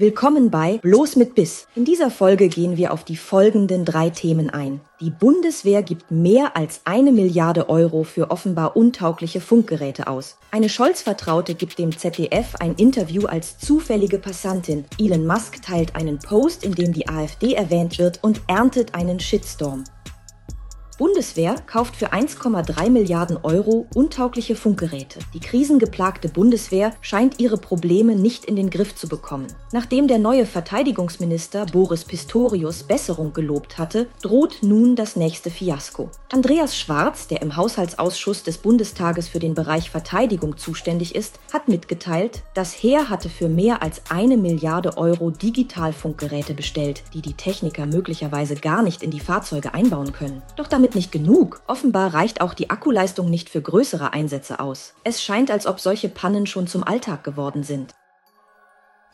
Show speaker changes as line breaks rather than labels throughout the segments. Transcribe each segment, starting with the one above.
Willkommen bei Bloß mit Biss. In dieser Folge gehen wir auf die folgenden drei Themen ein. Die Bundeswehr gibt mehr als eine Milliarde Euro für offenbar untaugliche Funkgeräte aus. Eine Scholz-Vertraute gibt dem ZDF ein Interview als zufällige Passantin. Elon Musk teilt einen Post, in dem die AfD erwähnt wird und erntet einen Shitstorm. Bundeswehr kauft für 1,3 Milliarden Euro untaugliche Funkgeräte. Die krisengeplagte Bundeswehr scheint ihre Probleme nicht in den Griff zu bekommen. Nachdem der neue Verteidigungsminister Boris Pistorius Besserung gelobt hatte, droht nun das nächste Fiasko. Andreas Schwarz, der im Haushaltsausschuss des Bundestages für den Bereich Verteidigung zuständig ist, hat mitgeteilt, das Heer hatte für mehr als eine Milliarde Euro Digitalfunkgeräte bestellt, die die Techniker möglicherweise gar nicht in die Fahrzeuge einbauen können. Doch damit damit nicht genug. Offenbar reicht auch die Akkuleistung nicht für größere Einsätze aus. Es scheint, als ob solche Pannen schon zum Alltag geworden sind.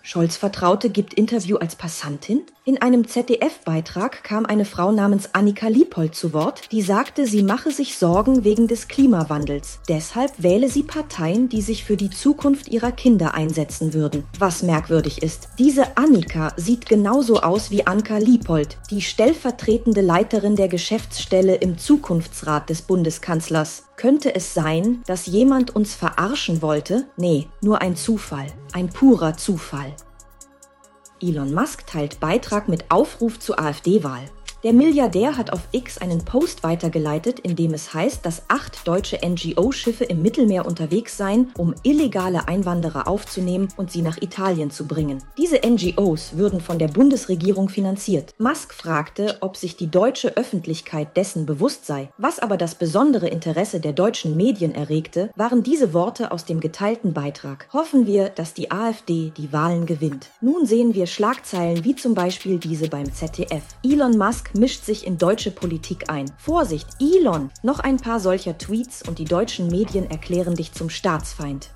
Scholz Vertraute gibt Interview als Passantin? In einem ZDF-Beitrag kam eine Frau namens Annika Liepold zu Wort, die sagte, sie mache sich Sorgen wegen des Klimawandels. Deshalb wähle sie Parteien, die sich für die Zukunft ihrer Kinder einsetzen würden. Was merkwürdig ist, diese Annika sieht genauso aus wie Anka Liepold, die stellvertretende Leiterin der Geschäftsstelle im Zukunftsrat des Bundeskanzlers. Könnte es sein, dass jemand uns verarschen wollte? Nee, nur ein Zufall. Ein purer Zufall. Elon Musk teilt Beitrag mit Aufruf zur AfD-Wahl. Der Milliardär hat auf X einen Post weitergeleitet, in dem es heißt, dass acht deutsche NGO-Schiffe im Mittelmeer unterwegs seien, um illegale Einwanderer aufzunehmen und sie nach Italien zu bringen. Diese NGOs würden von der Bundesregierung finanziert. Musk fragte, ob sich die deutsche Öffentlichkeit dessen bewusst sei. Was aber das besondere Interesse der deutschen Medien erregte, waren diese Worte aus dem geteilten Beitrag. Hoffen wir, dass die AfD die Wahlen gewinnt. Nun sehen wir Schlagzeilen wie zum Beispiel diese beim ZDF. Elon Musk mischt sich in deutsche Politik ein. Vorsicht, Elon! Noch ein paar solcher Tweets und die deutschen Medien erklären dich zum Staatsfeind.